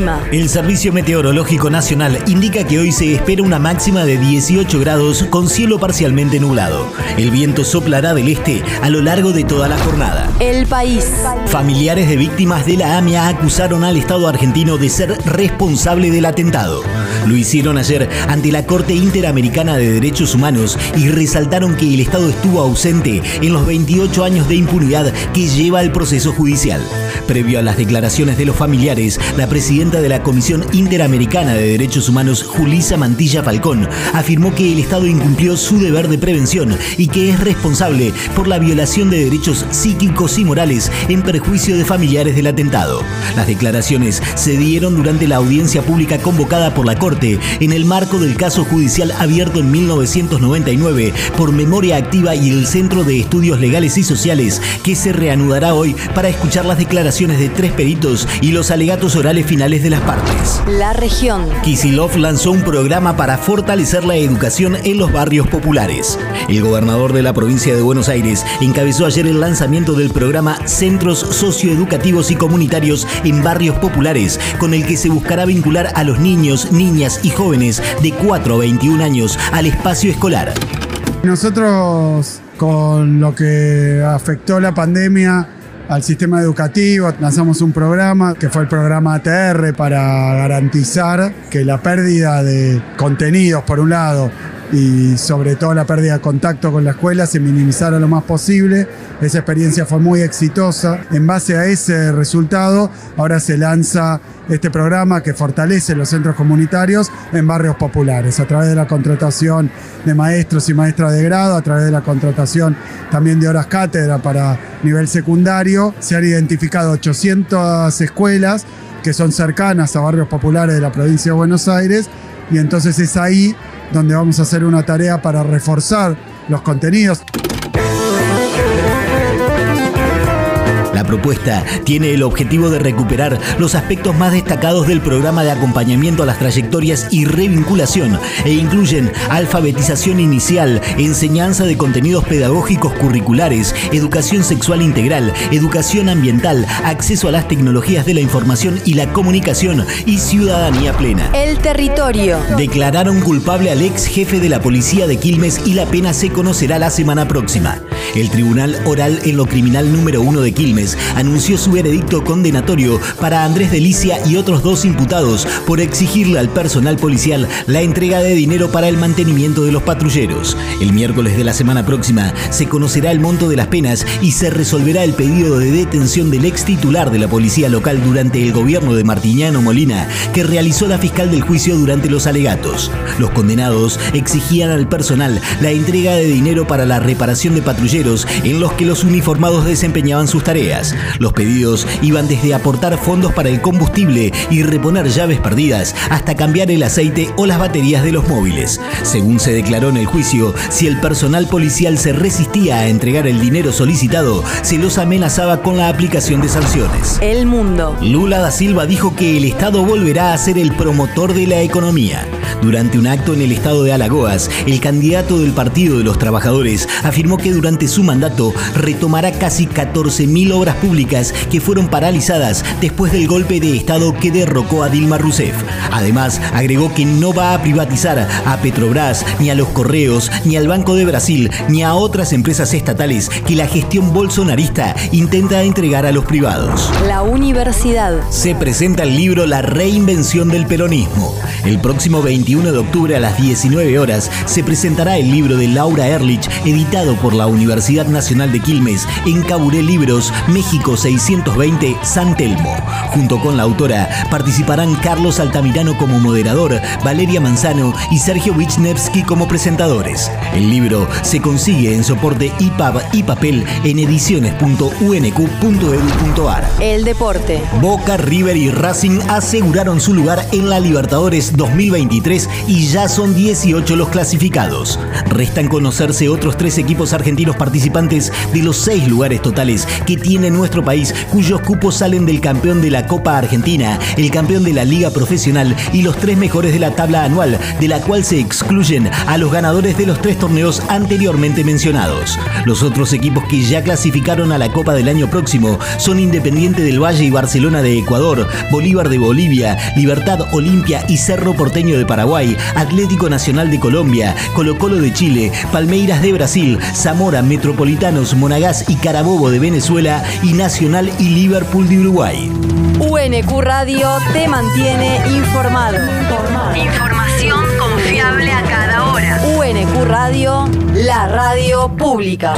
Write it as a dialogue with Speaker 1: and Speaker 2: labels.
Speaker 1: El clima.
Speaker 2: El Servicio Meteorológico Nacional indica que hoy se espera una máxima de 18 grados con cielo parcialmente nublado. El viento soplará del este a lo largo de toda la jornada.
Speaker 1: El país.
Speaker 2: Familiares de víctimas de la AMIA acusaron al Estado argentino de ser responsable del atentado. Lo hicieron ayer ante la Corte Interamericana de Derechos Humanos y resaltaron que el Estado estuvo ausente en los 28 años de impunidad que lleva el proceso judicial. Previo a las declaraciones de los familiares, la presidenta de la Comisión Interamericana de Derechos Humanos, Julisa Mantilla Falcón, afirmó que el Estado incumplió su deber de prevención y que es responsable por la violación de derechos psíquicos y morales en perjuicio de familiares del atentado. Las declaraciones se dieron durante la audiencia pública convocada por la Corte en el marco del caso judicial abierto en 1999 por Memoria Activa y el Centro de Estudios Legales y Sociales, que se reanudará hoy para escuchar las declaraciones de tres peritos y los alegatos orales finales de las partes.
Speaker 1: La región.
Speaker 2: Kisilov lanzó un programa para fortalecer la educación en los barrios populares. El gobernador de la provincia de Buenos Aires encabezó ayer el lanzamiento del programa Centros Socioeducativos y Comunitarios en Barrios Populares, con el que se buscará vincular a los niños, niñas y jóvenes de 4 a 21 años al espacio escolar.
Speaker 3: Nosotros, con lo que afectó la pandemia al sistema educativo, lanzamos un programa que fue el programa ATR para garantizar que la pérdida de contenidos, por un lado, y sobre todo la pérdida de contacto con la escuela se minimizara lo más posible. Esa experiencia fue muy exitosa. En base a ese resultado, ahora se lanza este programa que fortalece los centros comunitarios en barrios populares, a través de la contratación de maestros y maestras de grado, a través de la contratación también de horas cátedra para nivel secundario. Se han identificado 800 escuelas que son cercanas a barrios populares de la provincia de Buenos Aires y entonces es ahí donde vamos a hacer una tarea para reforzar los contenidos.
Speaker 2: Propuesta tiene el objetivo de recuperar los aspectos más destacados del programa de acompañamiento a las trayectorias y revinculación e incluyen alfabetización inicial, enseñanza de contenidos pedagógicos curriculares, educación sexual integral, educación ambiental, acceso a las tecnologías de la información y la comunicación y ciudadanía plena.
Speaker 1: El territorio.
Speaker 2: Declararon culpable al ex jefe de la policía de Quilmes y la pena se conocerá la semana próxima. El Tribunal Oral en lo Criminal número 1 de Quilmes anunció su veredicto condenatorio para Andrés Delicia y otros dos imputados por exigirle al personal policial la entrega de dinero para el mantenimiento de los patrulleros. El miércoles de la semana próxima se conocerá el monto de las penas y se resolverá el pedido de detención del ex titular de la policía local durante el gobierno de Martiñano Molina, que realizó la fiscal del juicio durante los alegatos. Los condenados exigían al personal la entrega de dinero para la reparación de patrulleros en los que los uniformados desempeñaban sus tareas. Los pedidos iban desde aportar fondos para el combustible y reponer llaves perdidas hasta cambiar el aceite o las baterías de los móviles. Según se declaró en el juicio, si el personal policial se resistía a entregar el dinero solicitado, se los amenazaba con la aplicación de sanciones.
Speaker 1: El mundo.
Speaker 2: Lula da Silva dijo que el Estado volverá a ser el promotor de la economía. Durante un acto en el estado de Alagoas, el candidato del Partido de los Trabajadores afirmó que durante su mandato retomará casi 14.000 obras públicas que fueron paralizadas después del golpe de Estado que derrocó a Dilma Rousseff. Además, agregó que no va a privatizar a Petrobras, ni a los Correos, ni al Banco de Brasil, ni a otras empresas estatales que la gestión bolsonarista intenta entregar a los privados.
Speaker 1: La universidad.
Speaker 2: Se presenta el libro La reinvención del peronismo. El próximo 21 de octubre a las 19 horas se presentará el libro de Laura Erlich, editado por la Universidad Nacional de Quilmes en Caburé Libros, México 620, San Telmo. Junto con la autora participarán Carlos Altamirano como moderador, Valeria Manzano y Sergio Wisniewski como presentadores. El libro se consigue en soporte IPAB y papel en ediciones.unq.edu.ar.
Speaker 1: El deporte.
Speaker 2: Boca, River y Racing aseguraron su lugar en la Libertadores Quilmes 2023 y ya son 18 los clasificados. Restan conocerse otros tres equipos argentinos participantes de los seis lugares totales que tiene nuestro país, cuyos cupos salen del campeón de la Copa Argentina, el campeón de la Liga Profesional y los tres mejores de la tabla anual, de la cual se excluyen a los ganadores de los tres torneos anteriormente mencionados. Los otros equipos que ya clasificaron a la Copa del año próximo son Independiente del Valle y Barcelona de Ecuador, Bolívar de Bolivia, Libertad Olimpia y Cerro Porteño de Paraguay, Atlético Nacional de Colombia, Colo Colo de Chile, Palmeiras de Brasil, Zamora, Metropolitanos, Monagas y Carabobo de Venezuela y Nacional y Liverpool de Uruguay.
Speaker 1: UNQ Radio te mantiene informado.
Speaker 4: Información confiable a cada hora.
Speaker 1: UNQ Radio, la radio pública.